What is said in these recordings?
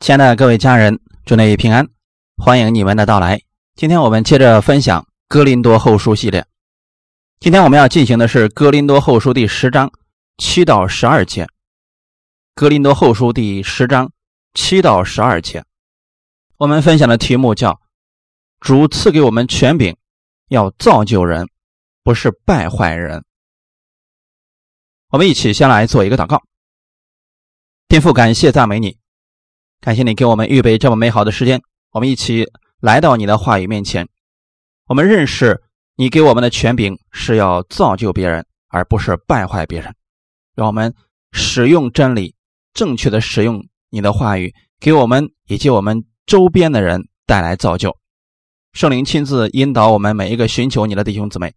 亲爱的各位家人，祝你平安，欢迎你们的到来。今天我们接着分享《哥林多后书》系列。今天我们要进行的是《哥林多后书》第十章七到十二节。《哥林多后书》第十章七到十二节，我们分享的题目叫“主赐给我们权柄，要造就人，不是败坏人”。我们一起先来做一个祷告。天父，感谢赞美你，感谢你给我们预备这么美好的时间，我们一起来到你的话语面前。我们认识你给我们的权柄是要造就别人，而不是败坏别人。让我们使用真理，正确的使用你的话语，给我们以及我们周边的人带来造就。圣灵亲自引导我们每一个寻求你的弟兄姊妹，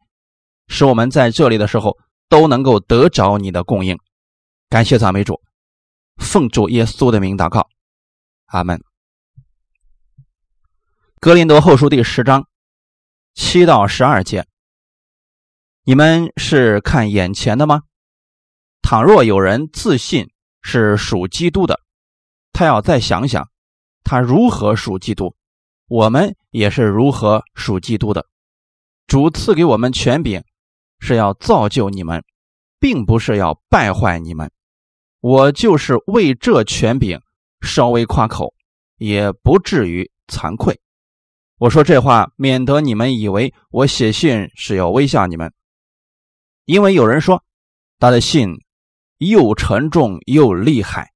使我们在这里的时候。都能够得着你的供应，感谢赞美主，奉主耶稣的名祷告，阿门。格林德后书第十章七到十二节，你们是看眼前的吗？倘若有人自信是属基督的，他要再想想，他如何属基督，我们也是如何属基督的。主赐给我们权柄。是要造就你们，并不是要败坏你们。我就是为这权柄稍微夸口，也不至于惭愧。我说这话，免得你们以为我写信是要威吓你们。因为有人说他的信又沉重又厉害，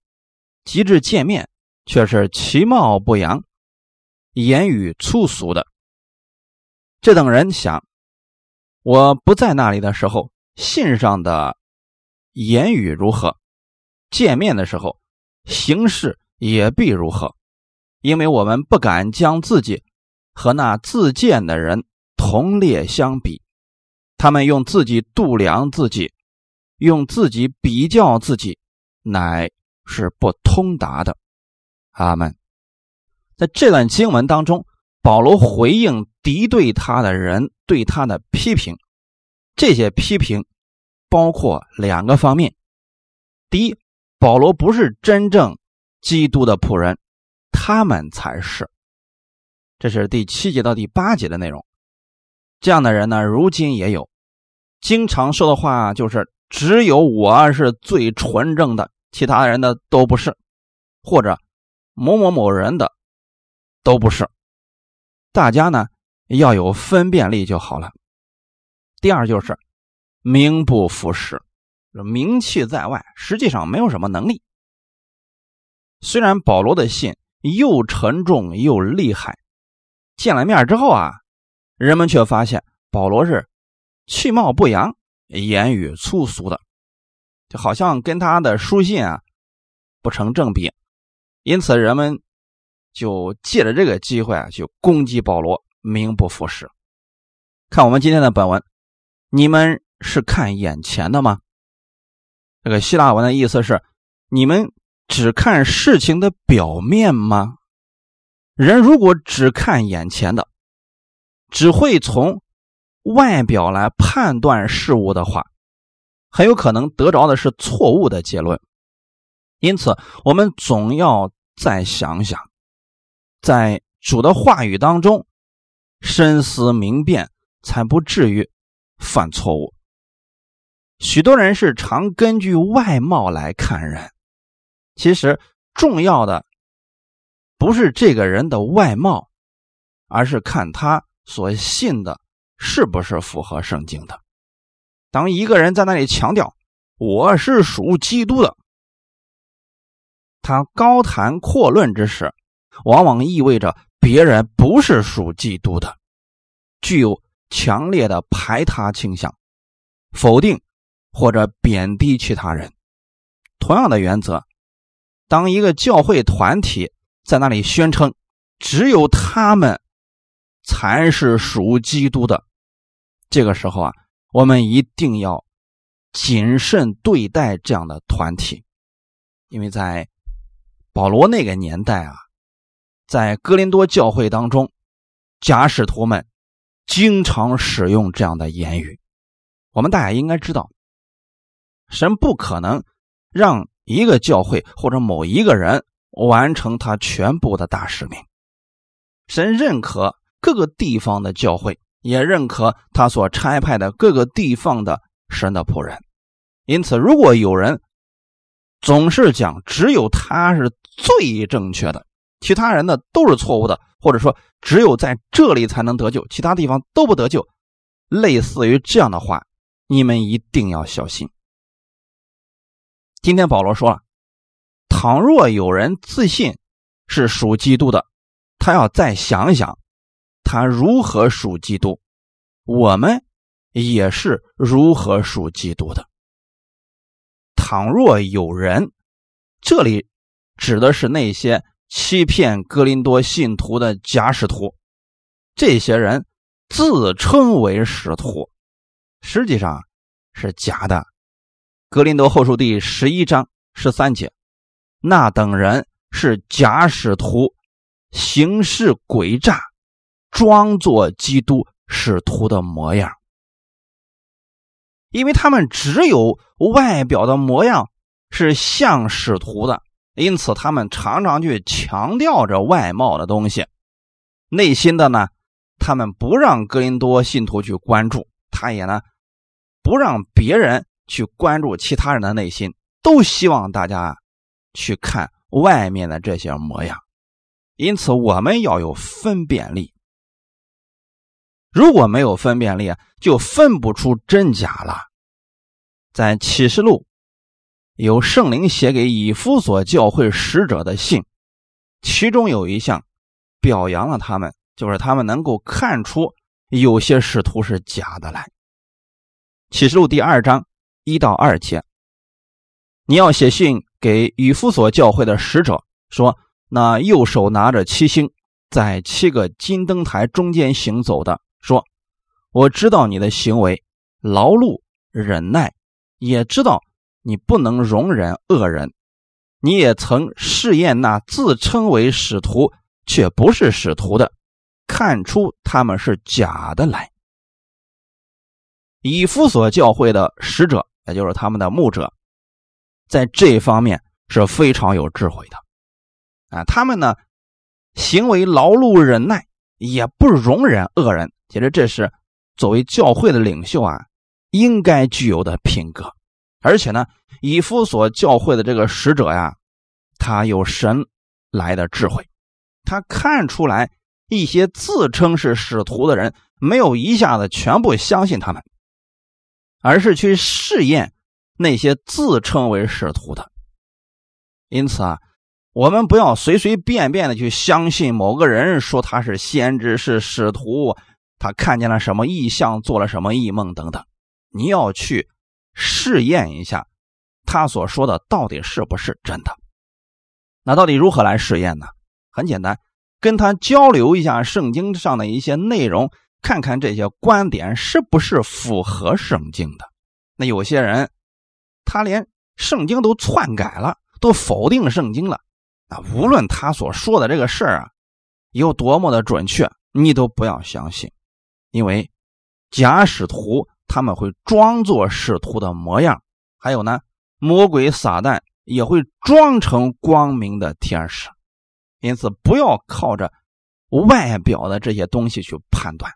及至见面却是其貌不扬，言语粗俗的。这等人想。我不在那里的时候，信上的言语如何？见面的时候，形式也必如何？因为我们不敢将自己和那自荐的人同列相比，他们用自己度量自己，用自己比较自己，乃是不通达的。阿门。在这段经文当中。保罗回应敌对他的人对他的批评，这些批评包括两个方面：第一，保罗不是真正基督的仆人，他们才是。这是第七节到第八节的内容。这样的人呢，如今也有，经常说的话就是“只有我是最纯正的，其他人的都不是”，或者“某某某人的都不是”。大家呢要有分辨力就好了。第二就是名不副实，名气在外，实际上没有什么能力。虽然保罗的信又沉重又厉害，见了面之后啊，人们却发现保罗是气貌不扬、言语粗俗的，就好像跟他的书信啊不成正比，因此人们。就借着这个机会啊，就攻击保罗，名不副实。看我们今天的本文，你们是看眼前的吗？这个希腊文的意思是：你们只看事情的表面吗？人如果只看眼前的，只会从外表来判断事物的话，很有可能得着的是错误的结论。因此，我们总要再想想。在主的话语当中，深思明辨，才不至于犯错误。许多人是常根据外貌来看人，其实重要的不是这个人的外貌，而是看他所信的是不是符合圣经的。当一个人在那里强调我是属基督的，他高谈阔论之时。往往意味着别人不是属基督的，具有强烈的排他倾向，否定或者贬低其他人。同样的原则，当一个教会团体在那里宣称只有他们才是属基督的，这个时候啊，我们一定要谨慎对待这样的团体，因为在保罗那个年代啊。在哥林多教会当中，假使徒们经常使用这样的言语。我们大家应该知道，神不可能让一个教会或者某一个人完成他全部的大使命。神认可各个地方的教会，也认可他所差派的各个地方的神的仆人。因此，如果有人总是讲只有他是最正确的，其他人的都是错误的，或者说只有在这里才能得救，其他地方都不得救，类似于这样的话，你们一定要小心。今天保罗说了，倘若有人自信是属基督的，他要再想想，他如何属基督，我们也是如何属基督的。倘若有人，这里指的是那些欺骗格林多信徒的假使徒，这些人自称为使徒，实际上是假的。格林多后书第十一章十三节，那等人是假使徒，行事诡诈，装作基督使徒的模样。因为他们只有外表的模样是像使徒的，因此他们常常去强调着外貌的东西，内心的呢，他们不让格林多信徒去关注，他也呢，不让别人。去关注其他人的内心，都希望大家去看外面的这些模样，因此我们要有分辨力。如果没有分辨力，就分不出真假了。在启示录有圣灵写给以弗所教会使者的信，其中有一项表扬了他们，就是他们能够看出有些使徒是假的来。启示录第二章。一到二节，你要写信给以弗所教会的使者，说：那右手拿着七星，在七个金灯台中间行走的，说：我知道你的行为，劳碌忍耐，也知道你不能容忍恶人。你也曾试验那自称为使徒却不是使徒的，看出他们是假的来。以弗所教会的使者。也就是他们的牧者，在这方面是非常有智慧的，啊，他们呢行为劳碌忍耐，也不容忍恶人。其实这是作为教会的领袖啊，应该具有的品格。而且呢，以弗所教会的这个使者呀，他有神来的智慧，他看出来一些自称是使徒的人，没有一下子全部相信他们。而是去试验那些自称为使徒的，因此啊，我们不要随随便便的去相信某个人说他是先知是使徒，他看见了什么异象，做了什么异梦等等，你要去试验一下他所说的到底是不是真的。那到底如何来试验呢？很简单，跟他交流一下圣经上的一些内容。看看这些观点是不是符合圣经的？那有些人，他连圣经都篡改了，都否定圣经了。那无论他所说的这个事儿啊，有多么的准确，你都不要相信，因为假使徒他们会装作使徒的模样，还有呢，魔鬼撒旦也会装成光明的天使。因此，不要靠着外表的这些东西去判断。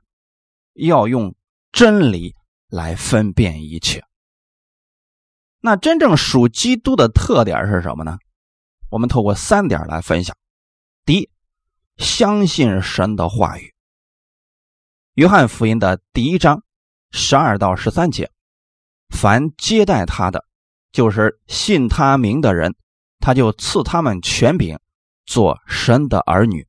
要用真理来分辨一切。那真正属基督的特点是什么呢？我们透过三点来分享。第一，相信神的话语。约翰福音的第一章十二到十三节：凡接待他的，就是信他名的人，他就赐他们权柄，做神的儿女。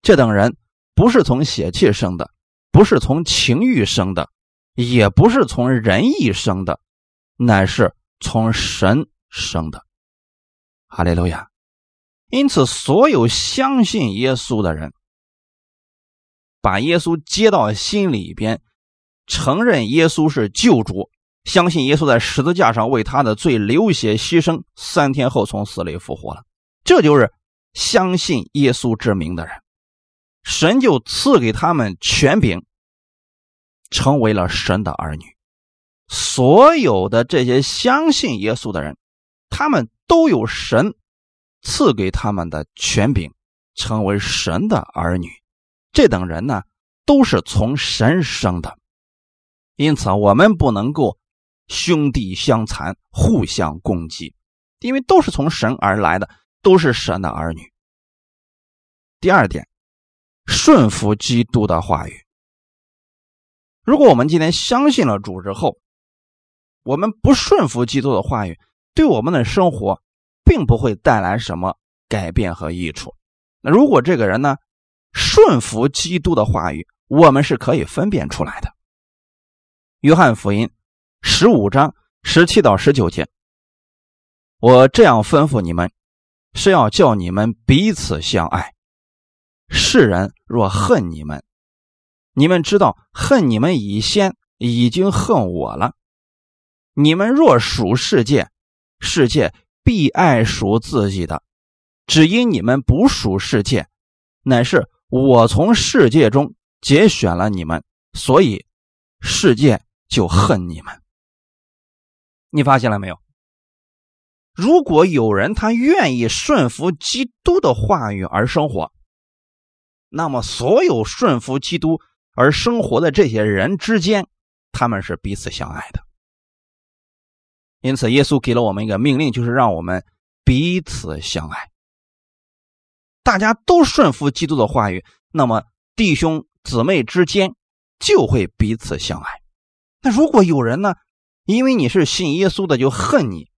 这等人不是从血气生的。不是从情欲生的，也不是从人意生的，乃是从神生的。哈利路亚！因此，所有相信耶稣的人，把耶稣接到心里边，承认耶稣是救主，相信耶稣在十字架上为他的罪流血牺牲，三天后从死里复活了，这就是相信耶稣之名的人。神就赐给他们权柄，成为了神的儿女。所有的这些相信耶稣的人，他们都有神赐给他们的权柄，成为神的儿女。这等人呢，都是从神生的，因此我们不能够兄弟相残，互相攻击，因为都是从神而来的，都是神的儿女。第二点，顺服基督的话语。如果我们今天相信了主之后，我们不顺服基督的话语，对我们的生活并不会带来什么改变和益处。那如果这个人呢，顺服基督的话语，我们是可以分辨出来的。约翰福音十五章十七到十九节，我这样吩咐你们，是要叫你们彼此相爱。世人若恨你们，你们知道恨你们以先已经恨我了。你们若属世界，世界必爱属自己的；只因你们不属世界，乃是我从世界中节选了你们，所以世界就恨你们。你发现了没有？如果有人他愿意顺服基督的话语而生活，那么所有顺服基督而生活的这些人之间，他们是彼此相爱的。因此，耶稣给了我们一个命令，就是让我们彼此相爱。大家都顺服基督的话语，那么弟兄姊妹之间就会彼此相爱。那如果有人呢，因为你是信耶稣的就恨你，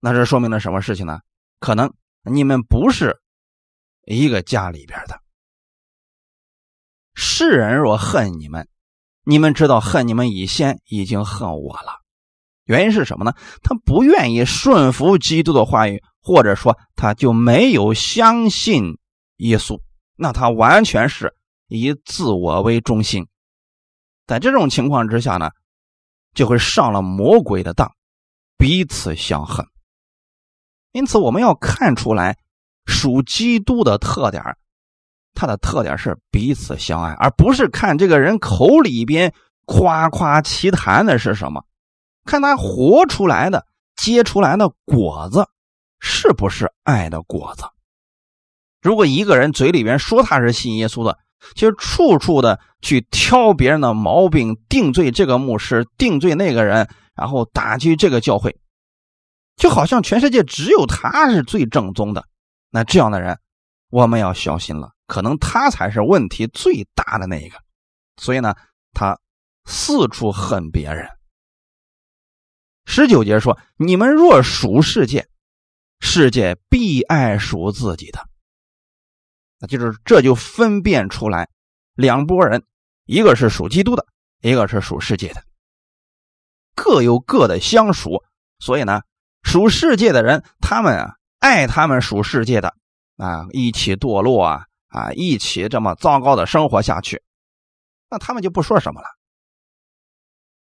那这说明了什么事情呢？可能你们不是一个家里边的。世人若恨你们，你们知道恨你们以先已经恨我了。原因是什么呢？他不愿意顺服基督的话语，或者说他就没有相信耶稣，那他完全是以自我为中心。在这种情况之下呢，就会上了魔鬼的当，彼此相恨。因此，我们要看出来属基督的特点，他的特点是彼此相爱，而不是看这个人口里边夸夸其谈的是什么。看他活出来的、结出来的果子，是不是爱的果子？如果一个人嘴里边说他是信耶稣的，其实处处的去挑别人的毛病，定罪这个牧师，定罪那个人，然后打击这个教会，就好像全世界只有他是最正宗的。那这样的人，我们要小心了，可能他才是问题最大的那一个。所以呢，他四处恨别人。十九节说：“你们若属世界，世界必爱属自己的。”那就是这就分辨出来两拨人，一个是属基督的，一个是属世界的，各有各的相属。所以呢，属世界的人，他们啊爱他们属世界的啊，一起堕落啊啊，一起这么糟糕的生活下去，那他们就不说什么了。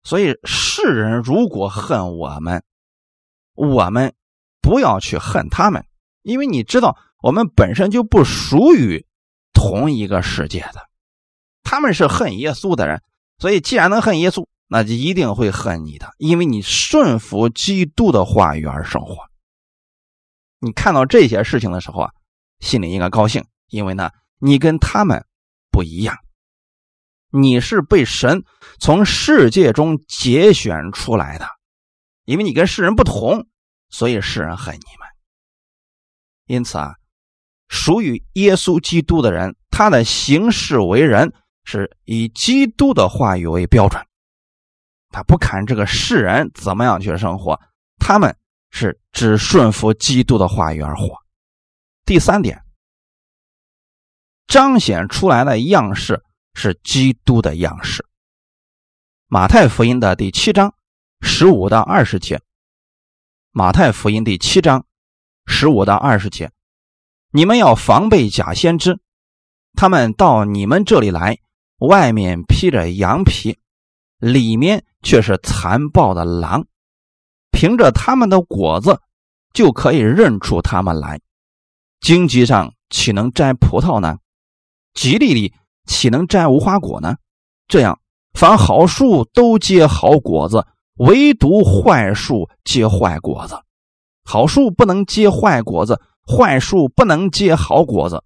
所以世人如果恨我们，我们不要去恨他们，因为你知道我们本身就不属于同一个世界的。他们是恨耶稣的人，所以既然能恨耶稣，那就一定会恨你的，因为你顺服基督的话语而生活。你看到这些事情的时候啊，心里应该高兴，因为呢，你跟他们不一样。你是被神从世界中节选出来的，因为你跟世人不同，所以世人恨你们。因此啊，属于耶稣基督的人，他的行事为人是以基督的话语为标准，他不看这个世人怎么样去生活，他们是只顺服基督的话语而活。第三点，彰显出来的样式。是基督的样式。马太福音的第七章十五到二十节。马太福音第七章十五到二十节，你们要防备假先知，他们到你们这里来，外面披着羊皮，里面却是残暴的狼。凭着他们的果子，就可以认出他们来。荆棘上岂能摘葡萄呢？吉利里。岂能摘无花果呢？这样，凡好树都结好果子，唯独坏树结坏果子。好树不能结坏果子，坏树不能结好果子。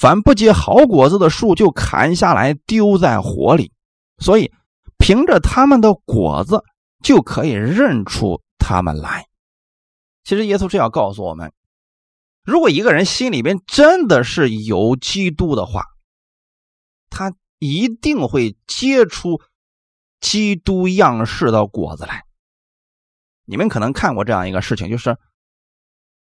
凡不结好果子的树，就砍下来丢在火里。所以，凭着他们的果子，就可以认出他们来。其实，耶稣是要告诉我们：如果一个人心里边真的是有基督的话，他一定会结出基督样式的果子来。你们可能看过这样一个事情，就是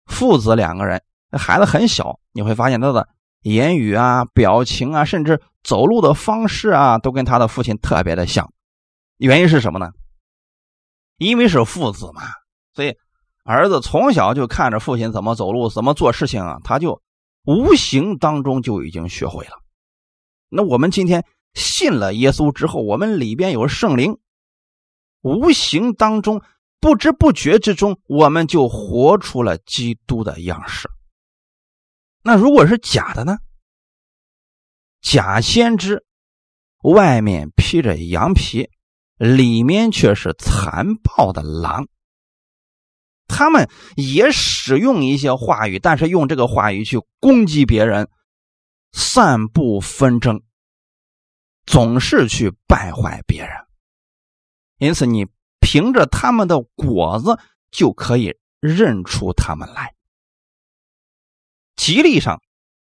父子两个人，孩子很小，你会发现他的。言语啊，表情啊，甚至走路的方式啊，都跟他的父亲特别的像。原因是什么呢？因为是父子嘛，所以儿子从小就看着父亲怎么走路、怎么做事情啊，他就无形当中就已经学会了。那我们今天信了耶稣之后，我们里边有圣灵，无形当中、不知不觉之中，我们就活出了基督的样式。那如果是假的呢？假先知外面披着羊皮，里面却是残暴的狼。他们也使用一些话语，但是用这个话语去攻击别人，散布纷争，总是去败坏别人。因此，你凭着他们的果子就可以认出他们来。吉利上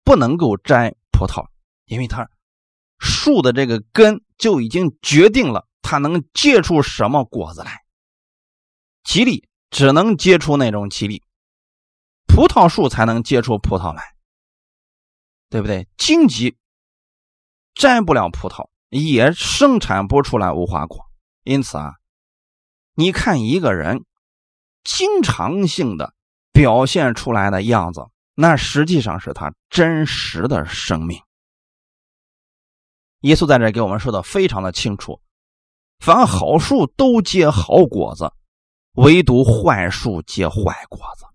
不能够摘葡萄，因为它树的这个根就已经决定了它能结出什么果子来。吉利只能结出那种吉利，葡萄树才能结出葡萄来，对不对？荆棘摘不了葡萄，也生产不出来无花果。因此啊，你看一个人经常性的表现出来的样子。那实际上是他真实的生命。耶稣在这给我们说的非常的清楚：凡好树都结好果子，唯独坏树结坏果子。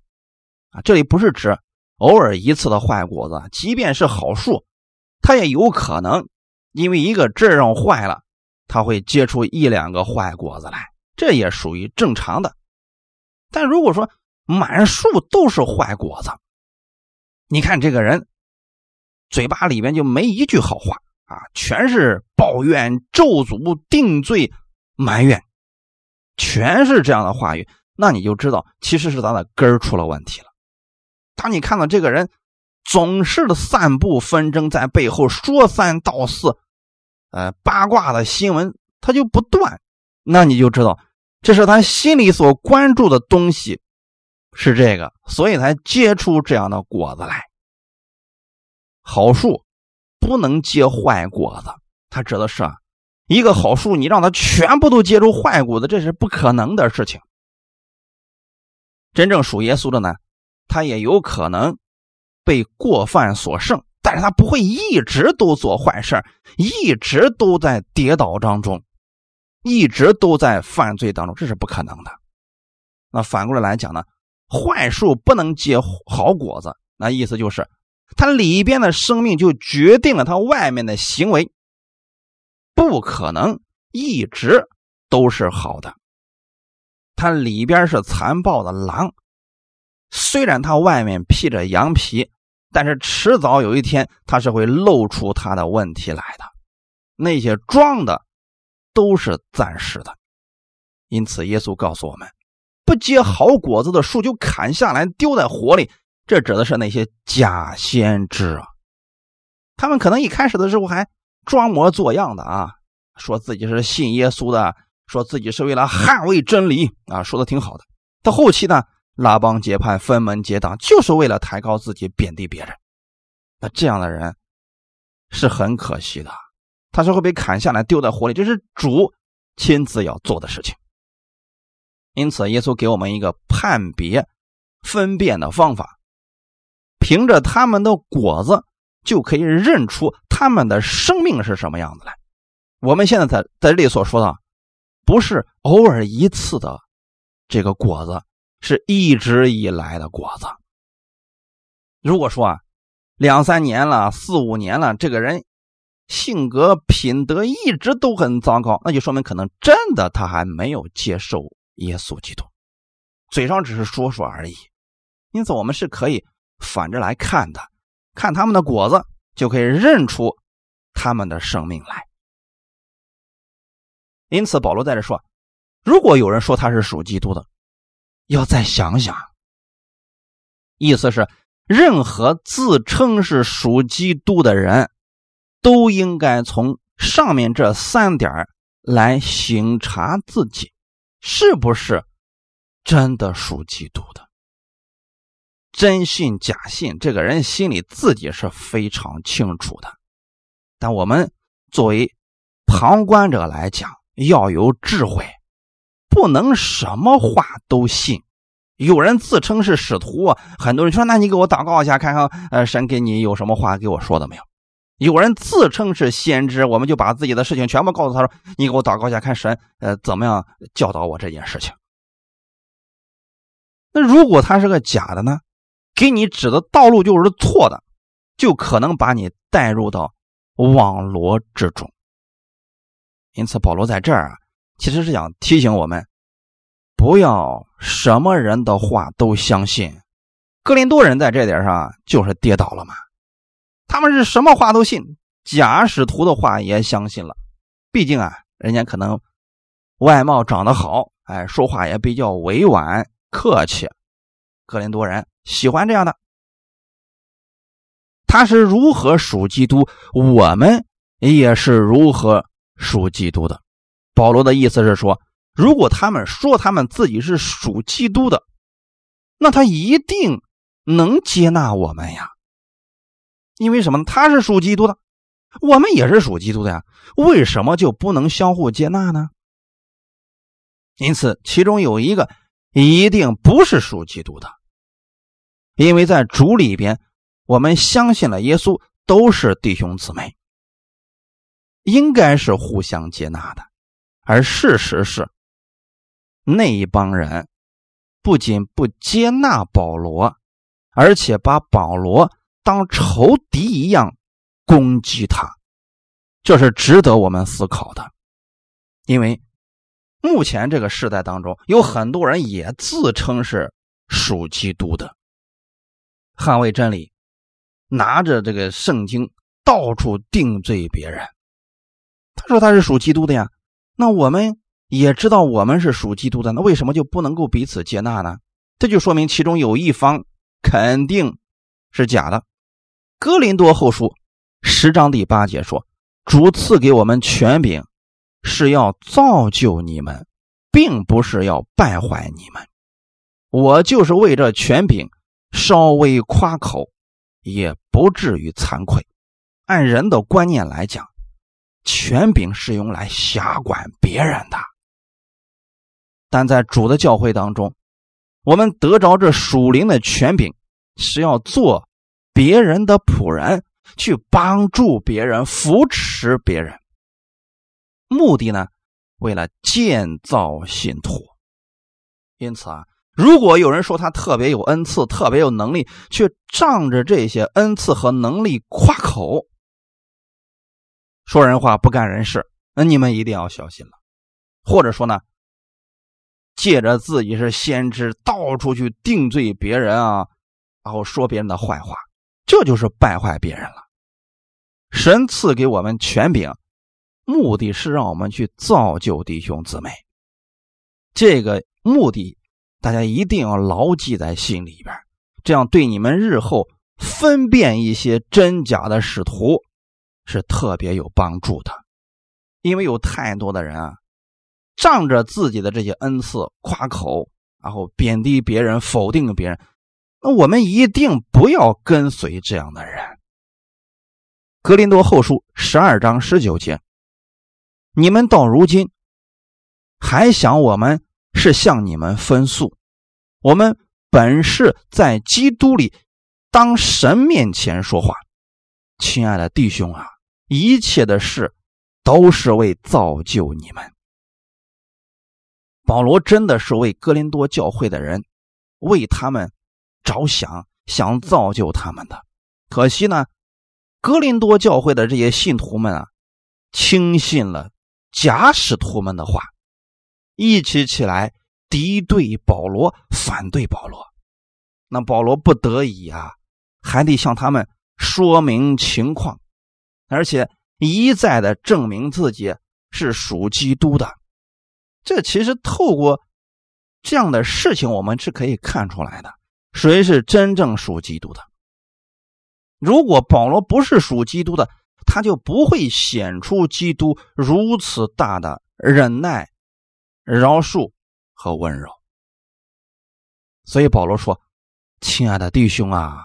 啊，这里不是指偶尔一次的坏果子，即便是好树，它也有可能因为一个枝上坏了，它会结出一两个坏果子来，这也属于正常的。但如果说满树都是坏果子，你看这个人，嘴巴里面就没一句好话啊，全是抱怨、咒诅、定罪、埋怨，全是这样的话语。那你就知道，其实是咱的根儿出了问题了。当你看到这个人总是散布纷争，在背后说三道四，呃，八卦的新闻他就不断，那你就知道，这是他心里所关注的东西。是这个，所以才结出这样的果子来。好树不能结坏果子，他指的是啊，一个好树，你让它全部都结出坏果子，这是不可能的事情。真正属耶稣的呢，他也有可能被过犯所胜，但是他不会一直都做坏事一直都在跌倒当中，一直都在犯罪当中，这是不可能的。那反过来来讲呢？坏树不能结好果子，那意思就是，它里边的生命就决定了它外面的行为，不可能一直都是好的。它里边是残暴的狼，虽然它外面披着羊皮，但是迟早有一天它是会露出它的问题来的。那些装的都是暂时的，因此耶稣告诉我们。不结好果子的树就砍下来丢在火里，这指的是那些假先知啊。他们可能一开始的时候还装模作样的啊，说自己是信耶稣的，说自己是为了捍卫真理啊，说的挺好的。到后期呢，拉帮结派、分门结党，就是为了抬高自己、贬低别人。那这样的人是很可惜的，他是会被砍下来丢在火里，这是主亲自要做的事情。因此，耶稣给我们一个判别、分辨的方法，凭着他们的果子就可以认出他们的生命是什么样子来。我们现在在在这里所说的，不是偶尔一次的这个果子，是一直以来的果子。如果说啊，两三年了、四五年了，这个人性格品德一直都很糟糕，那就说明可能真的他还没有接受。耶稣基督，嘴上只是说说而已因此，我们是可以反着来看的，看他们的果子，就可以认出他们的生命来。因此，保罗在这说：如果有人说他是属基督的，要再想想。意思是，任何自称是属基督的人，都应该从上面这三点来省察自己，是不是真的属基督的。真信假信，这个人心里自己是非常清楚的。但我们作为旁观者来讲，要有智慧，不能什么话都信。有人自称是使徒，很多人说：“那你给我祷告一下，看看呃，神给你有什么话给我说的没有？”有人自称是先知，我们就把自己的事情全部告诉他说：“你给我祷告一下，看神呃怎么样教导我这件事情。”那如果他是个假的呢？给你指的道路就是错的，就可能把你带入到网罗之中。因此，保罗在这儿啊，其实是想提醒我们，不要什么人的话都相信。哥林多人在这点上就是跌倒了嘛，他们是什么话都信，假使徒的话也相信了。毕竟啊，人家可能外貌长得好，哎，说话也比较委婉客气。哥林多人。喜欢这样的，他是如何属基督，我们也是如何属基督的。保罗的意思是说，如果他们说他们自己是属基督的，那他一定能接纳我们呀。因为什么呢？他是属基督的，我们也是属基督的呀。为什么就不能相互接纳呢？因此，其中有一个一定不是属基督的。因为在主里边，我们相信了耶稣，都是弟兄姊妹，应该是互相接纳的。而事实是，那一帮人不仅不接纳保罗，而且把保罗当仇敌一样攻击他，这是值得我们思考的。因为目前这个时代当中，有很多人也自称是属基督的。捍卫真理，拿着这个圣经到处定罪别人。他说他是属基督的呀，那我们也知道我们是属基督的，那为什么就不能够彼此接纳呢？这就说明其中有一方肯定是假的。哥林多后书十章第八节说：“主赐给我们权柄，是要造就你们，并不是要败坏你们。我就是为这权柄。”稍微夸口，也不至于惭愧。按人的观念来讲，权柄是用来辖管别人的。但在主的教会当中，我们得着这属灵的权柄，是要做别人的仆人，去帮助别人、扶持别人。目的呢，为了建造信徒。因此啊。如果有人说他特别有恩赐、特别有能力，却仗着这些恩赐和能力夸口，说人话不干人事，那你们一定要小心了。或者说呢，借着自己是先知，到处去定罪别人啊，然后说别人的坏话，这就是败坏别人了。神赐给我们权柄，目的是让我们去造就弟兄姊妹，这个目的。大家一定要牢记在心里边，这样对你们日后分辨一些真假的使徒是特别有帮助的。因为有太多的人啊，仗着自己的这些恩赐夸口，然后贬低别人、否定别人。那我们一定不要跟随这样的人。格林多后书十二章十九节，你们到如今还想我们？是向你们分诉，我们本是在基督里，当神面前说话。亲爱的弟兄啊，一切的事都是为造就你们。保罗真的是为哥林多教会的人，为他们着想，想造就他们的。可惜呢，哥林多教会的这些信徒们啊，轻信了假使徒们的话。一起起来敌对保罗，反对保罗。那保罗不得已啊，还得向他们说明情况，而且一再的证明自己是属基督的。这其实透过这样的事情，我们是可以看出来的，谁是真正属基督的。如果保罗不是属基督的，他就不会显出基督如此大的忍耐、饶恕和温柔。所以保罗说：“亲爱的弟兄啊，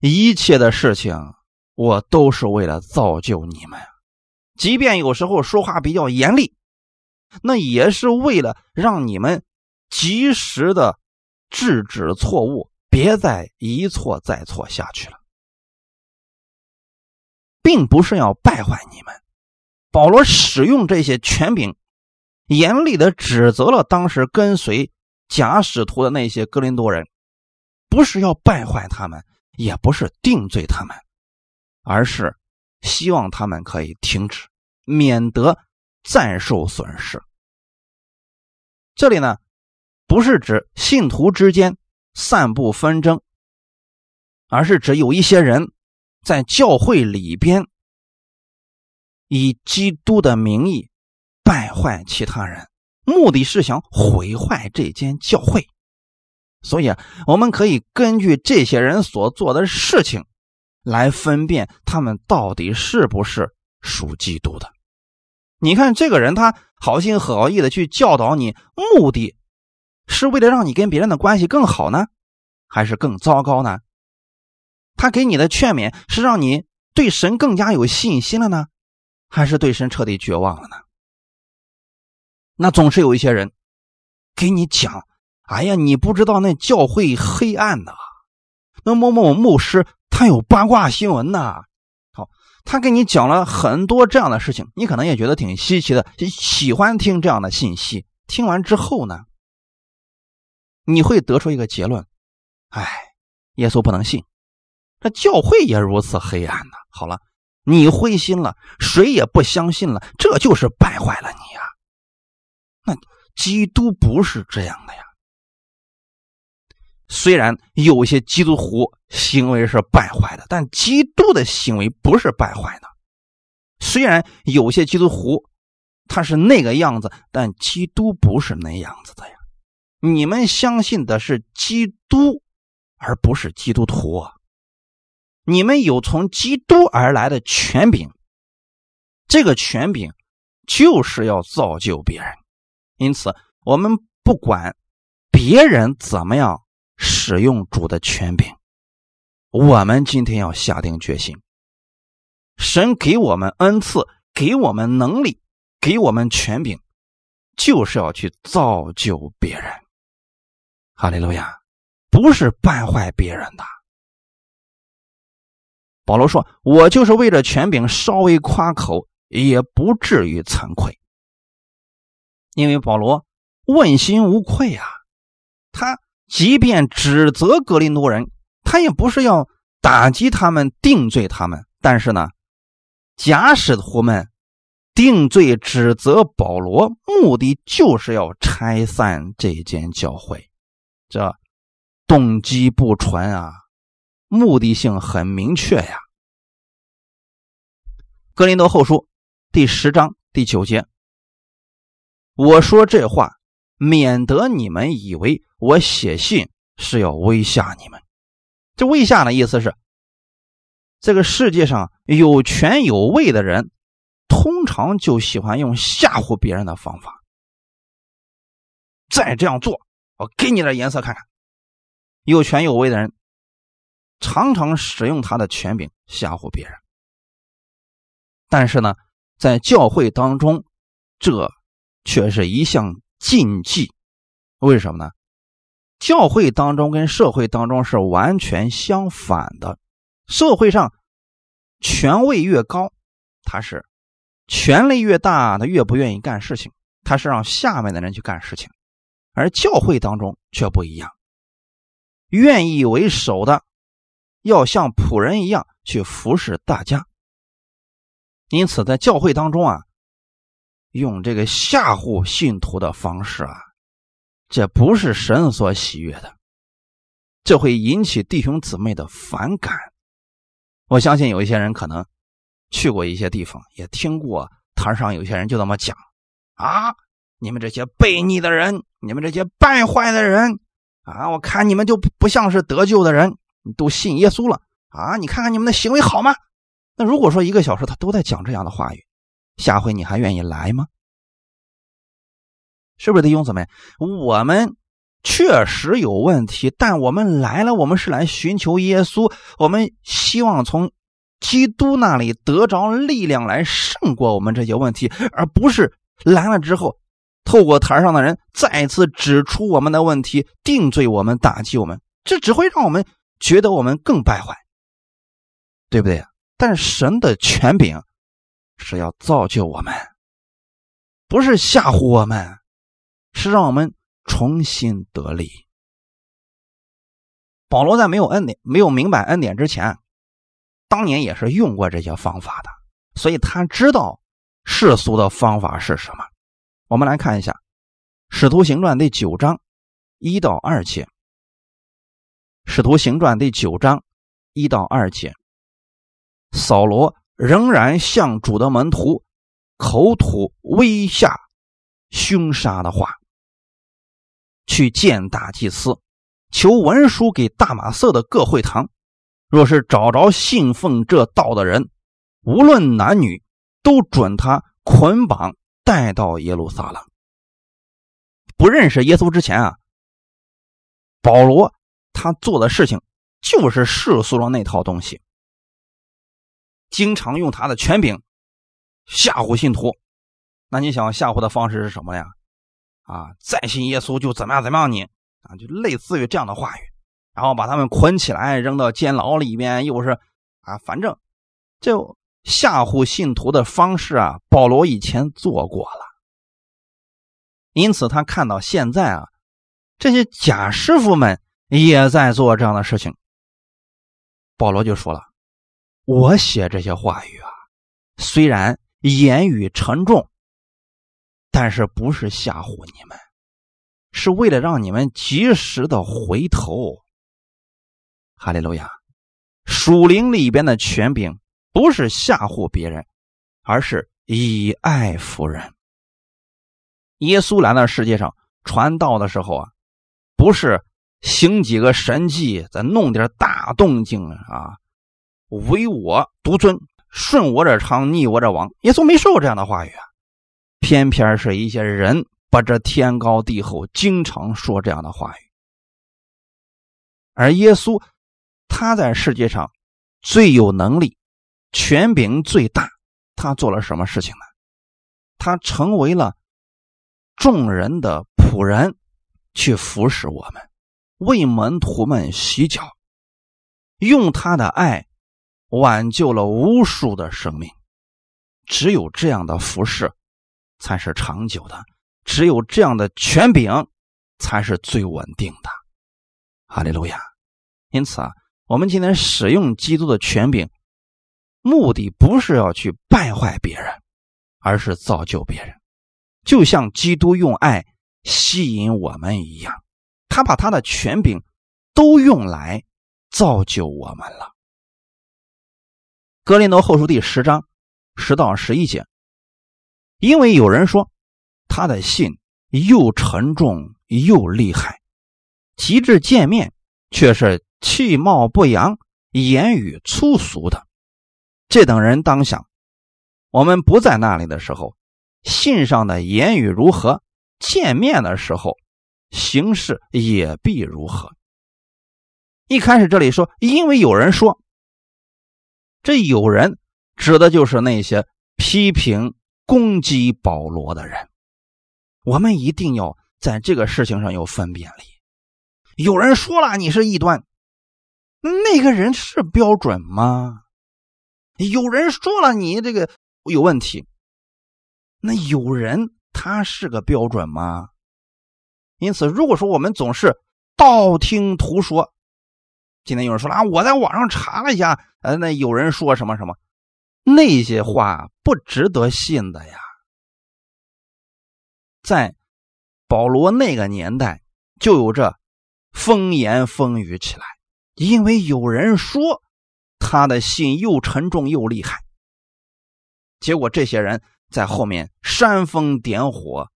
一切的事情我都是为了造就你们，即便有时候说话比较严厉，那也是为了让你们及时的制止错误，别再一错再错下去了。”并不是要败坏你们。保罗使用这些权柄，严厉的指责了当时跟随假使徒的那些哥林多人，不是要败坏他们，也不是定罪他们，而是希望他们可以停止，免得再受损失。这里呢，不是指信徒之间散布纷争，而是指有一些人。在教会里边，以基督的名义败坏其他人，目的是想毁坏这间教会。所以啊，我们可以根据这些人所做的事情，来分辨他们到底是不是属基督的。你看，这个人他好心好意的去教导你，目的是为了让你跟别人的关系更好呢，还是更糟糕呢？他给你的劝勉是让你对神更加有信心了呢，还是对神彻底绝望了呢？那总是有一些人给你讲：“哎呀，你不知道那教会黑暗呐，那某某牧师他有八卦新闻呐。”好，他给你讲了很多这样的事情，你可能也觉得挺稀奇的，喜欢听这样的信息。听完之后呢，你会得出一个结论：哎，耶稣不能信。这教会也如此黑暗呢。好了，你灰心了，谁也不相信了，这就是败坏了你呀。那基督不是这样的呀。虽然有些基督徒行为是败坏的，但基督的行为不是败坏的。虽然有些基督徒他是那个样子，但基督不是那样子的呀。你们相信的是基督，而不是基督徒。你们有从基督而来的权柄，这个权柄就是要造就别人。因此，我们不管别人怎么样使用主的权柄，我们今天要下定决心：神给我们恩赐，给我们能力，给我们权柄，就是要去造就别人。哈利路亚，不是败坏别人的。保罗说：“我就是为了权柄，稍微夸口也不至于惭愧，因为保罗问心无愧啊。他即便指责格林多人，他也不是要打击他们、定罪他们。但是呢，假使徒们定罪指责保罗，目的就是要拆散这间教会，这动机不纯啊。”目的性很明确呀，《格林多后书》第十章第九节，我说这话，免得你们以为我写信是要威吓你们。这威吓的意思是，这个世界上有权有位的人，通常就喜欢用吓唬别人的方法。再这样做，我给你点颜色看看。有权有位的人。常常使用他的权柄吓唬别人，但是呢，在教会当中，这却是一项禁忌。为什么呢？教会当中跟社会当中是完全相反的。社会上权位越高，他是权力越大，他越不愿意干事情，他是让下面的人去干事情。而教会当中却不一样，愿意为首的。要像仆人一样去服侍大家，因此在教会当中啊，用这个吓唬信徒的方式啊，这不是神所喜悦的。这会引起弟兄姊妹的反感。我相信有一些人可能去过一些地方，也听过台上有些人就这么讲啊。你们这些悖逆的人，你们这些败坏的人啊！我看你们就不像是得救的人，你都信耶稣了啊！你看看你们的行为好吗？那如果说一个小时他都在讲这样的话语，下回你还愿意来吗？是不是弟兄姊妹？我们确实有问题，但我们来了，我们是来寻求耶稣，我们希望从基督那里得着力量来胜过我们这些问题，而不是来了之后。透过台上的人再次指出我们的问题，定罪我们，打击我们，这只会让我们觉得我们更败坏，对不对？但神的权柄是要造就我们，不是吓唬我们，是让我们重新得力。保罗在没有恩典、没有明白恩典之前，当年也是用过这些方法的，所以他知道世俗的方法是什么。我们来看一下《使徒行传》第九章一到二节，《使徒行传》第九章一到二节，扫罗仍然向主的门徒口吐威吓、凶杀的话，去见大祭司，求文书给大马色的各会堂，若是找着信奉这道的人，无论男女，都准他捆绑。带到耶路撒冷。不认识耶稣之前啊，保罗他做的事情就是世俗的那套东西，经常用他的权柄吓唬信徒。那你想吓唬的方式是什么呀？啊，再信耶稣就怎么样怎么样你啊，就类似于这样的话语，然后把他们捆起来扔到监牢里面，又是啊，反正就。吓唬信徒的方式啊，保罗以前做过了，因此他看到现在啊，这些假师傅们也在做这样的事情。保罗就说了：“我写这些话语啊，虽然言语沉重，但是不是吓唬你们，是为了让你们及时的回头。”哈利路亚，属灵里边的权柄。不是吓唬别人，而是以爱服人。耶稣来到世界上传道的时候啊，不是行几个神迹，再弄点大动静啊，唯我独尊，顺我者昌，逆我者亡。耶稣没说过这样的话语啊，偏偏是一些人把这天高地厚，经常说这样的话语。而耶稣他在世界上最有能力。权柄最大，他做了什么事情呢？他成为了众人的仆人，去服侍我们，为门徒们洗脚，用他的爱挽救了无数的生命。只有这样的服饰才是长久的，只有这样的权柄才是最稳定的。哈利路亚！因此啊，我们今天使用基督的权柄。目的不是要去败坏别人，而是造就别人，就像基督用爱吸引我们一样，他把他的权柄都用来造就我们了。格林多后书第十章十到十一节，因为有人说他的信又沉重又厉害，极致见面却是气貌不扬、言语粗俗的。这等人当想，我们不在那里的时候，信上的言语如何，见面的时候，形式也必如何。一开始这里说，因为有人说，这有人指的就是那些批评攻击保罗的人。我们一定要在这个事情上有分辨力。有人说了你是异端，那个人是标准吗？有人说了你这个有问题，那有人他是个标准吗？因此，如果说我们总是道听途说，今天有人说了啊，我在网上查了一下，呃，那有人说什么什么，那些话不值得信的呀。在保罗那个年代，就有这风言风语起来，因为有人说他的信又沉重又厉害。结果这些人在后面煽风点火，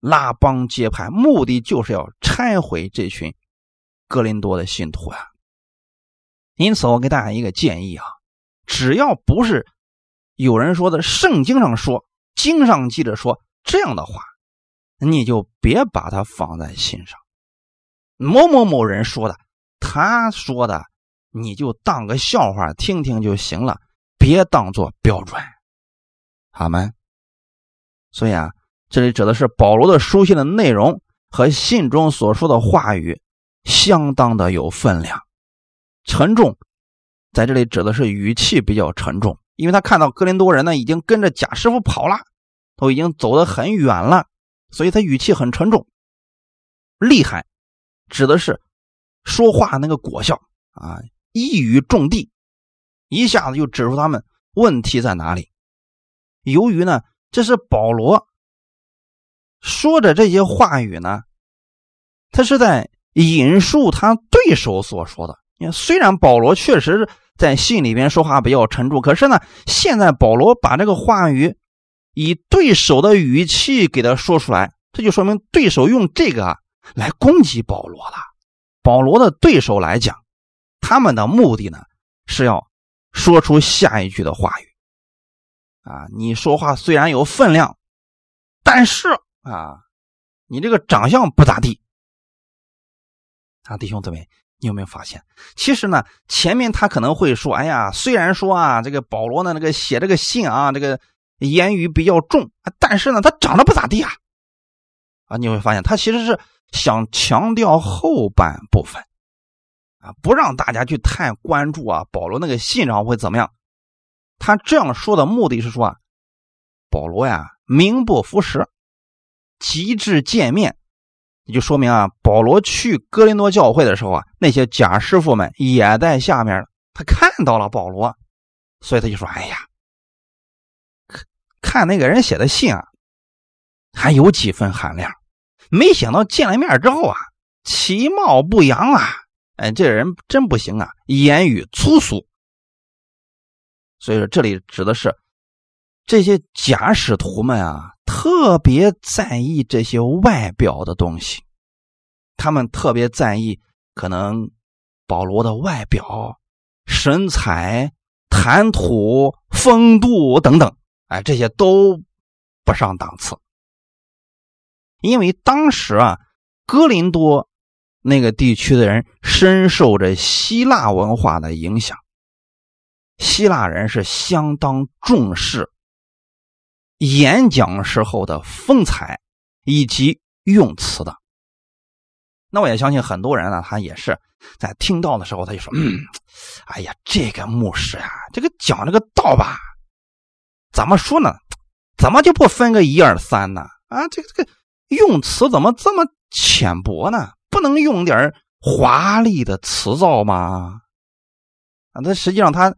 拉帮结派，目的就是要拆毁这群格林多的信徒啊。因此，我给大家一个建议啊，只要不是有人说的圣经上说、经上记着说这样的话，你就别把它放在心上。某某某人说的，他说的，你就当个笑话听听就行了，别当做标准，好吗？所以啊，这里指的是保罗的书信的内容和信中所说的话语，相当的有分量，沉重。在这里指的是语气比较沉重，因为他看到哥林多人呢已经跟着贾师傅跑了，都已经走得很远了，所以他语气很沉重，厉害。指的是说话那个果效啊，一语中的，一下子就指出他们问题在哪里。由于呢，这是保罗说着这些话语呢，他是在引述他对手所说的。虽然保罗确实在信里边说话比较沉重，可是呢，现在保罗把这个话语以对手的语气给他说出来，这就说明对手用这个。来攻击保罗了。保罗的对手来讲，他们的目的呢是要说出下一句的话语。啊，你说话虽然有分量，但是啊，你这个长相不咋地。啊，弟兄姊妹，你有没有发现？其实呢，前面他可能会说：“哎呀，虽然说啊，这个保罗呢，那个写这个信啊，这个言语比较重，但是呢，他长得不咋地啊。”啊，你会发现他其实是。想强调后半部分，啊，不让大家去太关注啊。保罗那个信上会怎么样？他这样说的目的是说啊，保罗呀，名不符实，极致见面，也就说明啊，保罗去哥林多教会的时候啊，那些假师傅们也在下面，他看到了保罗，所以他就说：“哎呀，看那个人写的信啊，还有几分含量。”没想到见了面之后啊，其貌不扬啊，哎，这人真不行啊，言语粗俗。所以说，这里指的是这些假使徒们啊，特别在意这些外表的东西，他们特别在意可能保罗的外表、身材、谈吐、风度等等，哎，这些都不上档次。因为当时啊，哥林多那个地区的人深受着希腊文化的影响，希腊人是相当重视演讲时候的风采以及用词的。那我也相信很多人呢，他也是在听到的时候，他就说：“嗯，哎呀，这个牧师啊，这个讲这个道吧，怎么说呢？怎么就不分个一二三呢？啊，这个这个。”用词怎么这么浅薄呢？不能用点华丽的词藻吗？啊，他实际上他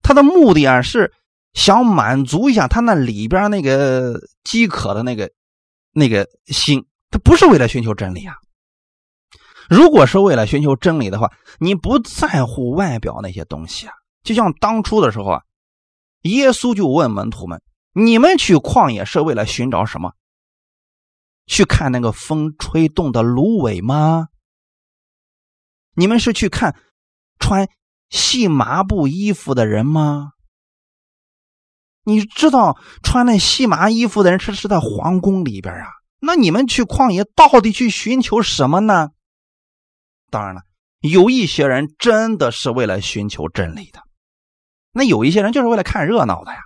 他的目的啊是想满足一下他那里边那个饥渴的那个那个心，他不是为了寻求真理啊。如果是为了寻求真理的话，你不在乎外表那些东西啊。就像当初的时候啊，耶稣就问门徒们：“你们去旷野是为了寻找什么？”去看那个风吹动的芦苇吗？你们是去看穿细麻布衣服的人吗？你知道穿那细麻衣服的人是是在皇宫里边啊？那你们去旷野到底去寻求什么呢？当然了，有一些人真的是为了寻求真理的，那有一些人就是为了看热闹的呀。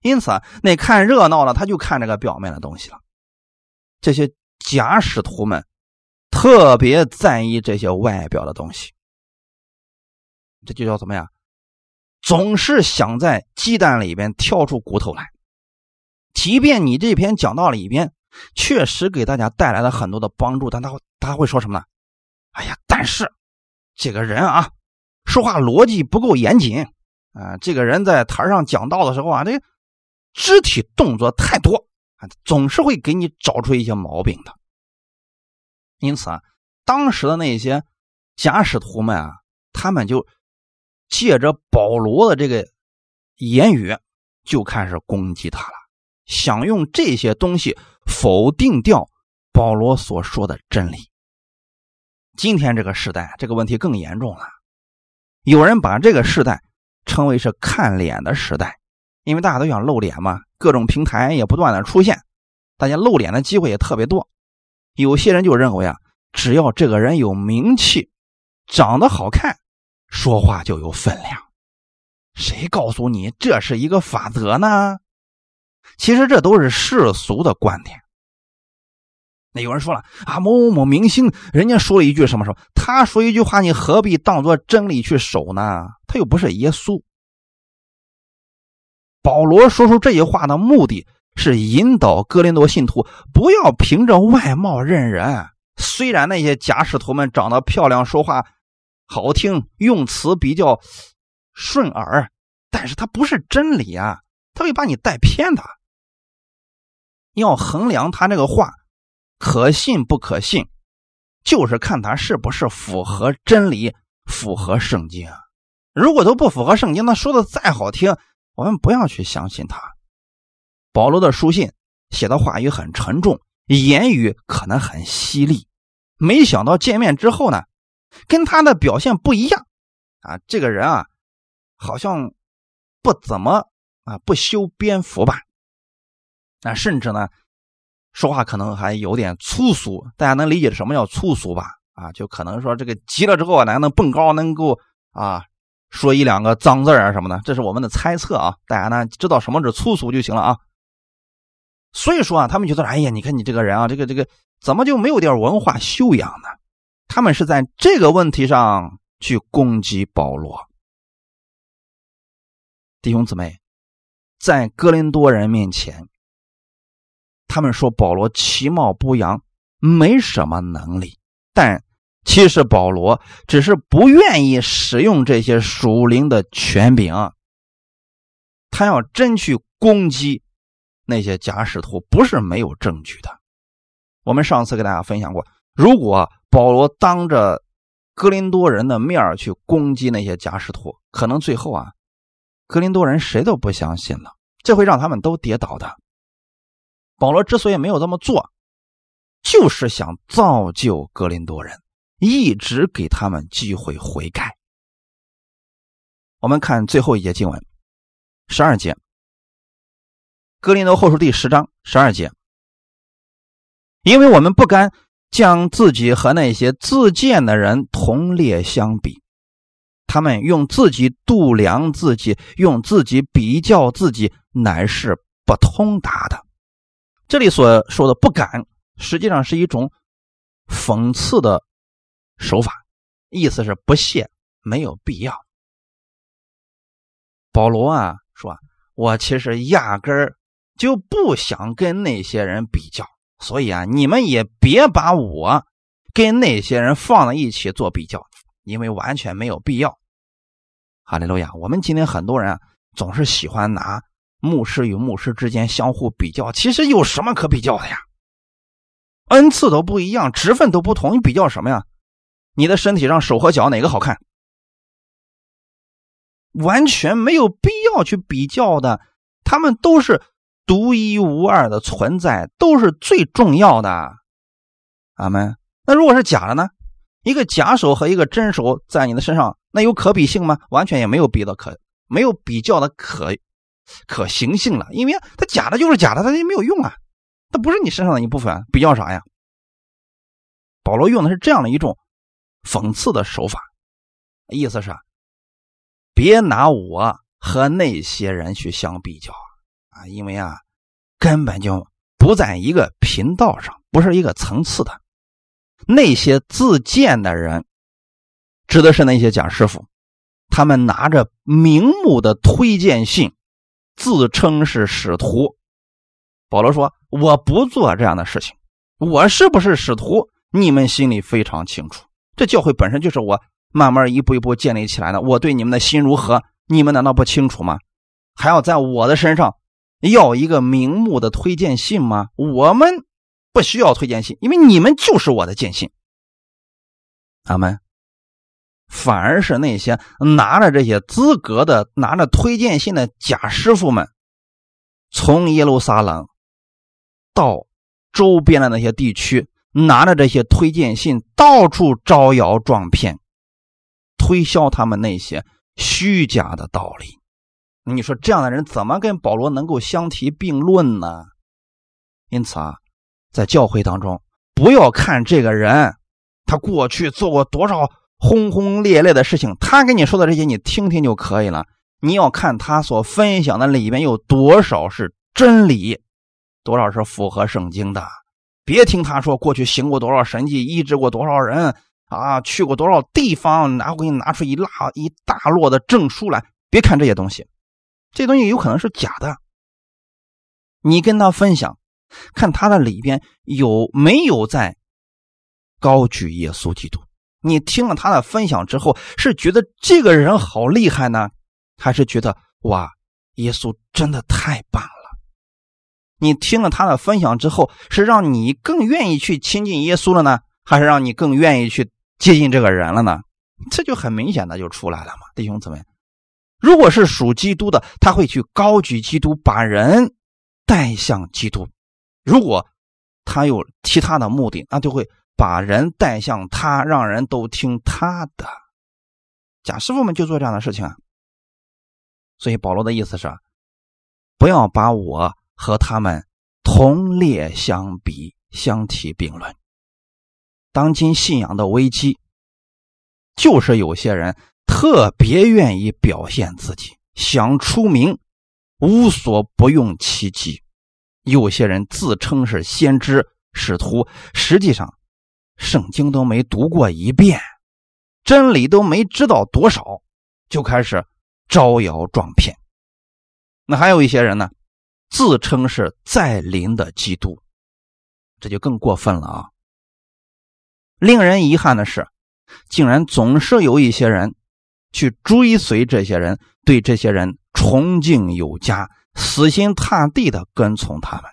因此，那看热闹的他就看这个表面的东西了。这些假使徒们特别在意这些外表的东西，这就叫怎么样？总是想在鸡蛋里边挑出骨头来。即便你这篇讲道里边确实给大家带来了很多的帮助，但他他会说什么呢？哎呀，但是这个人啊，说话逻辑不够严谨啊！这个人在台上讲道的时候啊，这肢体动作太多啊。总是会给你找出一些毛病的，因此啊，当时的那些假使徒们啊，他们就借着保罗的这个言语，就开始攻击他了，想用这些东西否定掉保罗所说的真理。今天这个时代，这个问题更严重了，有人把这个时代称为是看脸的时代，因为大家都想露脸嘛，各种平台也不断的出现，大家露脸的机会也特别多。有些人就认为啊，只要这个人有名气，长得好看，说话就有分量。谁告诉你这是一个法则呢？其实这都是世俗的观点。那有人说了啊，某某某明星，人家说了一句什么什么，他说一句话，你何必当做真理去守呢？他又不是耶稣。保罗说出这些话的目的。是引导哥林多信徒不要凭着外貌认人。虽然那些假使徒们长得漂亮，说话好听，用词比较顺耳，但是他不是真理啊，他会把你带偏的。要衡量他这个话可信不可信，就是看他是不是符合真理、符合圣经。如果都不符合圣经，那说的再好听，我们不要去相信他。保罗的书信写的话语很沉重，言语可能很犀利。没想到见面之后呢，跟他的表现不一样啊！这个人啊，好像不怎么啊不修边幅吧？啊，甚至呢，说话可能还有点粗俗。大家能理解什么叫粗俗吧？啊，就可能说这个急了之后啊，哪能蹦高，能够啊说一两个脏字啊什么的？这是我们的猜测啊。大家呢知道什么是粗俗就行了啊。所以说啊，他们觉得，哎呀，你看你这个人啊，这个这个怎么就没有点文化修养呢？他们是在这个问题上去攻击保罗。弟兄姊妹，在哥林多人面前，他们说保罗其貌不扬，没什么能力。但其实保罗只是不愿意使用这些属灵的权柄，他要真去攻击。那些假使徒不是没有证据的。我们上次给大家分享过，如果保罗当着格林多人的面去攻击那些假使徒，可能最后啊，格林多人谁都不相信了，这会让他们都跌倒的。保罗之所以没有这么做，就是想造就格林多人，一直给他们机会悔改。我们看最后一节经文，十二节。格林多后书第十章十二节，因为我们不甘将自己和那些自荐的人同列相比，他们用自己度量自己，用自己比较自己，乃是不通达的。这里所说的“不敢”，实际上是一种讽刺的手法，意思是不屑，没有必要。保罗啊，说我其实压根儿。就不想跟那些人比较，所以啊，你们也别把我跟那些人放在一起做比较，因为完全没有必要。哈利路亚！我们今天很多人啊，总是喜欢拿牧师与牧师之间相互比较，其实有什么可比较的呀？恩赐都不一样，职分都不同，你比较什么呀？你的身体上手和脚哪个好看？完全没有必要去比较的，他们都是。独一无二的存在都是最重要的，阿门。那如果是假的呢？一个假手和一个真手在你的身上，那有可比性吗？完全也没有比的可，没有比较的可可行性了。因为它假的就是假的，它也没有用啊，它不是你身上的一部分，比较啥呀？保罗用的是这样的一种讽刺的手法，意思是别拿我和那些人去相比较。啊，因为啊，根本就不在一个频道上，不是一个层次的。那些自荐的人，指的是那些假师傅，他们拿着明目的推荐信，自称是使徒。保罗说：“我不做这样的事情，我是不是使徒？你们心里非常清楚。这教会本身就是我慢慢一步一步建立起来的。我对你们的心如何，你们难道不清楚吗？还要在我的身上。”要一个明目的推荐信吗？我们不需要推荐信，因为你们就是我的荐信。阿门。反而是那些拿着这些资格的、拿着推荐信的假师傅们，从耶路撒冷到周边的那些地区，拿着这些推荐信，到处招摇撞骗，推销他们那些虚假的道理。你说这样的人怎么跟保罗能够相提并论呢？因此啊，在教会当中，不要看这个人，他过去做过多少。轰轰烈烈的事情，他跟你说的这些，你听听就可以了。你要看他所分享的里面有多少是真理，多少是符合圣经的。别听他说过去行过多少神迹，医治过多少人啊，去过多少地方，拿给你拿出一拉一大摞的证书来。别看这些东西，这东西有可能是假的。你跟他分享，看他的里边有没有在高举耶稣基督。你听了他的分享之后，是觉得这个人好厉害呢，还是觉得哇，耶稣真的太棒了？你听了他的分享之后，是让你更愿意去亲近耶稣了呢，还是让你更愿意去接近这个人了呢？这就很明显的就出来了嘛，弟兄姊妹。如果是属基督的，他会去高举基督，把人带向基督；如果他有其他的目的，那就会。把人带向他，让人都听他的。假师傅们就做这样的事情啊。所以保罗的意思是，不要把我和他们同列相比，相提并论。当今信仰的危机，就是有些人特别愿意表现自己，想出名，无所不用其极。有些人自称是先知、使徒，实际上。圣经都没读过一遍，真理都没知道多少，就开始招摇撞骗。那还有一些人呢，自称是在临的基督，这就更过分了啊！令人遗憾的是，竟然总是有一些人去追随这些人，对这些人崇敬有加，死心塌地的跟从他们。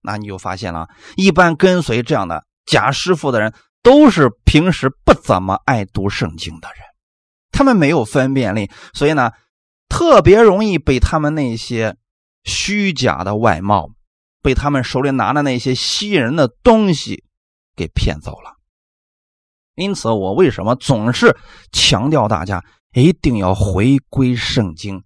那你就发现了，一般跟随这样的。假师傅的人都是平时不怎么爱读圣经的人，他们没有分辨力，所以呢，特别容易被他们那些虚假的外貌，被他们手里拿的那些吸引人的东西给骗走了。因此，我为什么总是强调大家一定要回归圣经？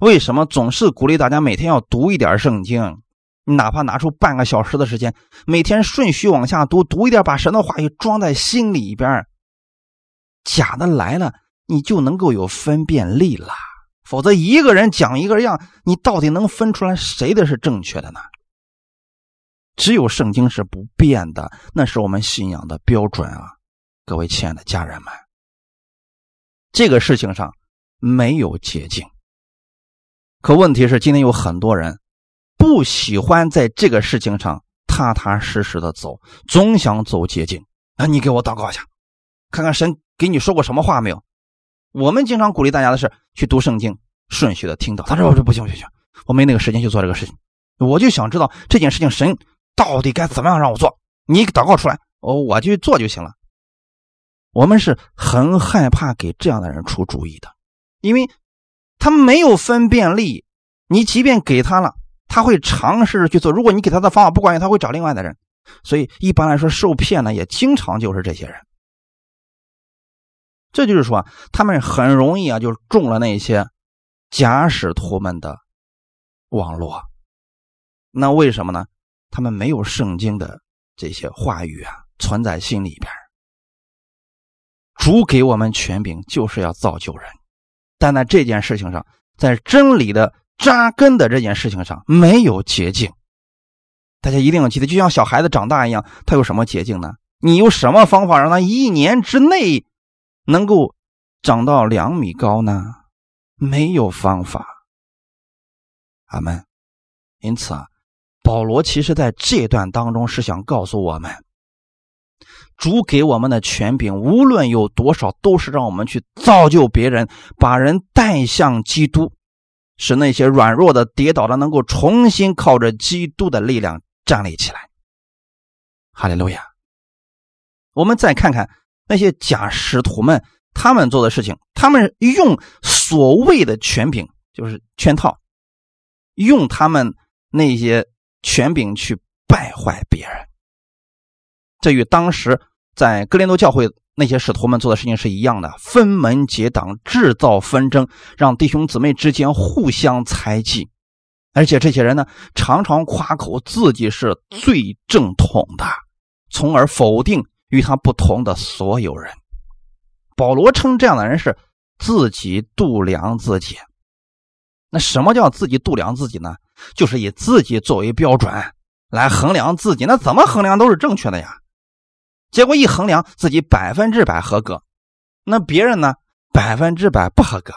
为什么总是鼓励大家每天要读一点圣经？哪怕拿出半个小时的时间，每天顺序往下读，读一点，把神的话语装在心里边假的来了，你就能够有分辨力了。否则，一个人讲一个样，你到底能分出来谁的是正确的呢？只有圣经是不变的，那是我们信仰的标准啊！各位亲爱的家人们，这个事情上没有捷径。可问题是，今天有很多人。不喜欢在这个事情上踏踏实实的走，总想走捷径。那你给我祷告一下，看看神给你说过什么话没有？我们经常鼓励大家的是去读圣经，顺序的听到。他说：“我说不行不行不行，我没那个时间去做这个事情。我就想知道这件事情神到底该怎么样让我做。你祷告出来，我我就做就行了。”我们是很害怕给这样的人出主意的，因为他没有分辨力。你即便给他了。他会尝试着去做，如果你给他的方法不管用，他会找另外的人。所以一般来说，受骗呢也经常就是这些人。这就是说，他们很容易啊就中了那些假使徒们的网络。那为什么呢？他们没有圣经的这些话语啊存在心里边。主给我们权柄就是要造就人，但在这件事情上，在真理的。扎根的这件事情上没有捷径，大家一定要记得，就像小孩子长大一样，他有什么捷径呢？你用什么方法让他一年之内能够长到两米高呢？没有方法。阿门。因此啊，保罗其实在这段当中是想告诉我们，主给我们的权柄，无论有多少，都是让我们去造就别人，把人带向基督。使那些软弱的、跌倒的，能够重新靠着基督的力量站立起来。哈利路亚！我们再看看那些假使徒们，他们做的事情，他们用所谓的权柄，就是圈套，用他们那些权柄去败坏别人。这与当时在格林多教会那些使徒们做的事情是一样的，分门结党，制造纷争，让弟兄姊妹之间互相猜忌。而且这些人呢，常常夸口自己是最正统的，从而否定与他不同的所有人。保罗称这样的人是自己度量自己。那什么叫自己度量自己呢？就是以自己作为标准来衡量自己。那怎么衡量都是正确的呀？结果一衡量，自己百分之百合格，那别人呢，百分之百不合格。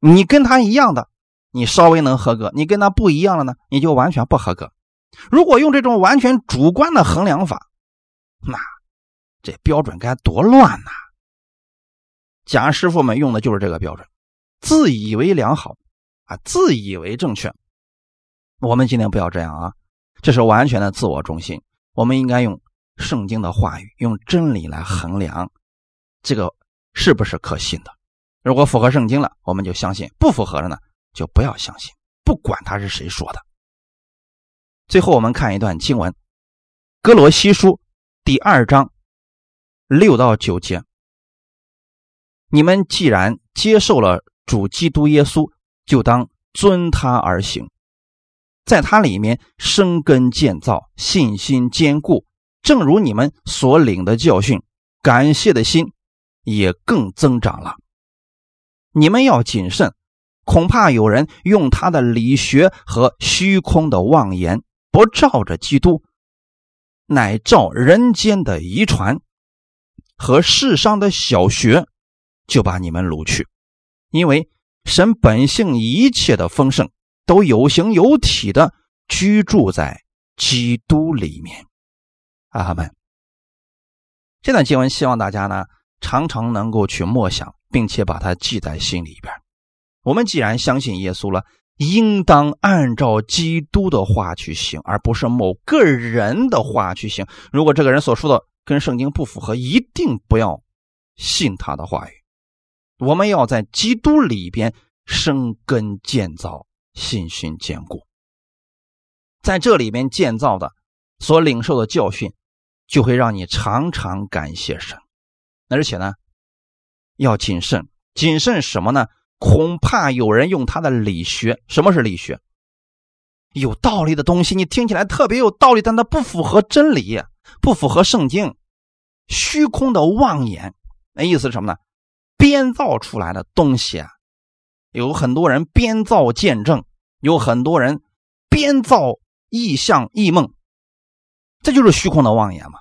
你跟他一样的。你稍微能合格，你跟他不一样了呢，你就完全不合格。如果用这种完全主观的衡量法，那这标准该多乱呐！假师傅们用的就是这个标准，自以为良好啊，自以为正确。我们今天不要这样啊，这是完全的自我中心。我们应该用圣经的话语，用真理来衡量这个是不是可信的。如果符合圣经了，我们就相信；不符合了呢？就不要相信，不管他是谁说的。最后，我们看一段经文，《哥罗西书》第二章六到九节：你们既然接受了主基督耶稣，就当遵他而行，在他里面生根建造，信心坚固，正如你们所领的教训，感谢的心也更增长了。你们要谨慎。恐怕有人用他的理学和虚空的妄言，不照着基督，乃照人间的遗传和世上的小学，就把你们掳去。因为神本性一切的丰盛，都有形有体的居住在基督里面。阿门。这段经文希望大家呢常常能够去默想，并且把它记在心里边。我们既然相信耶稣了，应当按照基督的话去行，而不是某个人的话去行。如果这个人所说的跟圣经不符合，一定不要信他的话语。我们要在基督里边生根建造，信心坚固。在这里边建造的所领受的教训，就会让你常常感谢神。而且呢，要谨慎，谨慎什么呢？恐怕有人用他的理学，什么是理学？有道理的东西，你听起来特别有道理，但它不符合真理，不符合圣经，虚空的妄言。那意思是什么呢？编造出来的东西啊，有很多人编造见证，有很多人编造异象异梦，这就是虚空的妄言嘛。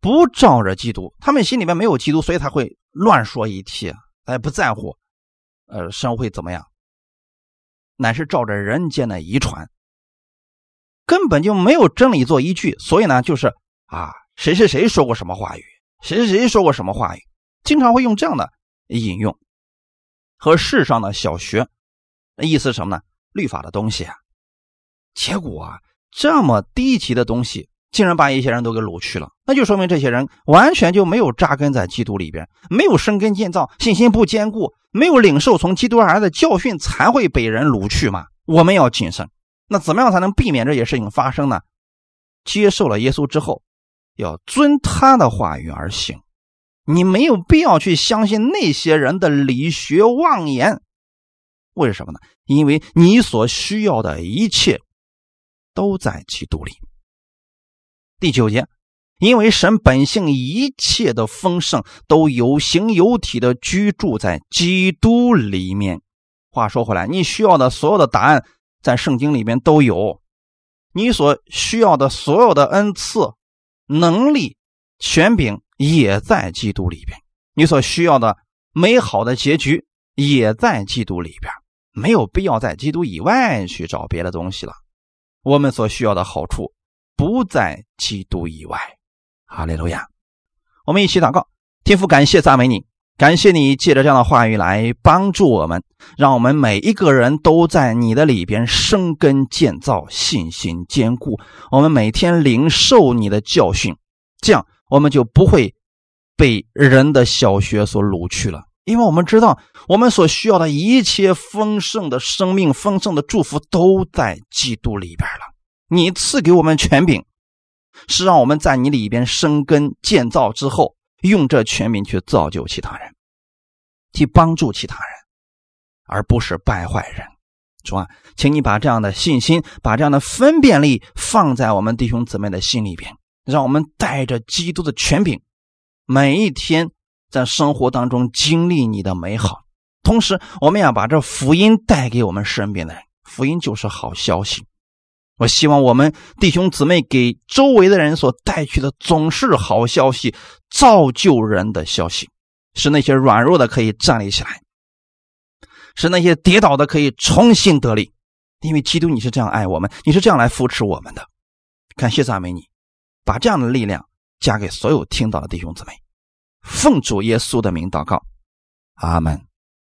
不照着基督，他们心里面没有基督，所以他会乱说一气，他也不在乎。呃，神会怎么样？乃是照着人间的遗传，根本就没有真理做依据，所以呢，就是啊，谁谁谁说过什么话语，谁谁谁说过什么话语，经常会用这样的引用和世上的小学，意思什么呢？律法的东西啊，结果啊，这么低级的东西。竟然把一些人都给掳去了，那就说明这些人完全就没有扎根在基督里边，没有生根建造，信心不坚固，没有领受从基督而来的教训，才会被人掳去嘛。我们要谨慎。那怎么样才能避免这些事情发生呢？接受了耶稣之后，要遵他的话语而行。你没有必要去相信那些人的理学妄言。为什么呢？因为你所需要的一切都在基督里。第九节，因为神本性一切的丰盛都有形有体的居住在基督里面。话说回来，你需要的所有的答案在圣经里面都有，你所需要的所有的恩赐、能力、权柄也在基督里边，你所需要的美好的结局也在基督里边，没有必要在基督以外去找别的东西了。我们所需要的好处。不在基督以外，哈利路亚！我们一起祷告，天父，感谢赞美你，感谢你借着这样的话语来帮助我们，让我们每一个人都在你的里边生根建造，信心坚固。我们每天领受你的教训，这样我们就不会被人的小学所掳去了。因为我们知道，我们所需要的一切丰盛的生命、丰盛的祝福都在基督里边了。你赐给我们权柄，是让我们在你里边生根建造之后，用这权柄去造就其他人，去帮助其他人，而不是败坏人。主啊，请你把这样的信心、把这样的分辨力放在我们弟兄姊妹的心里边，让我们带着基督的权柄，每一天。在生活当中经历你的美好，同时我们要把这福音带给我们身边的人。福音就是好消息。我希望我们弟兄姊妹给周围的人所带去的总是好消息，造就人的消息，使那些软弱的可以站立起来，使那些跌倒的可以重新得力。因为基督你是这样爱我们，你是这样来扶持我们的。感谢赞美你，把这样的力量加给所有听到的弟兄姊妹。奉主耶稣的名祷告，阿门。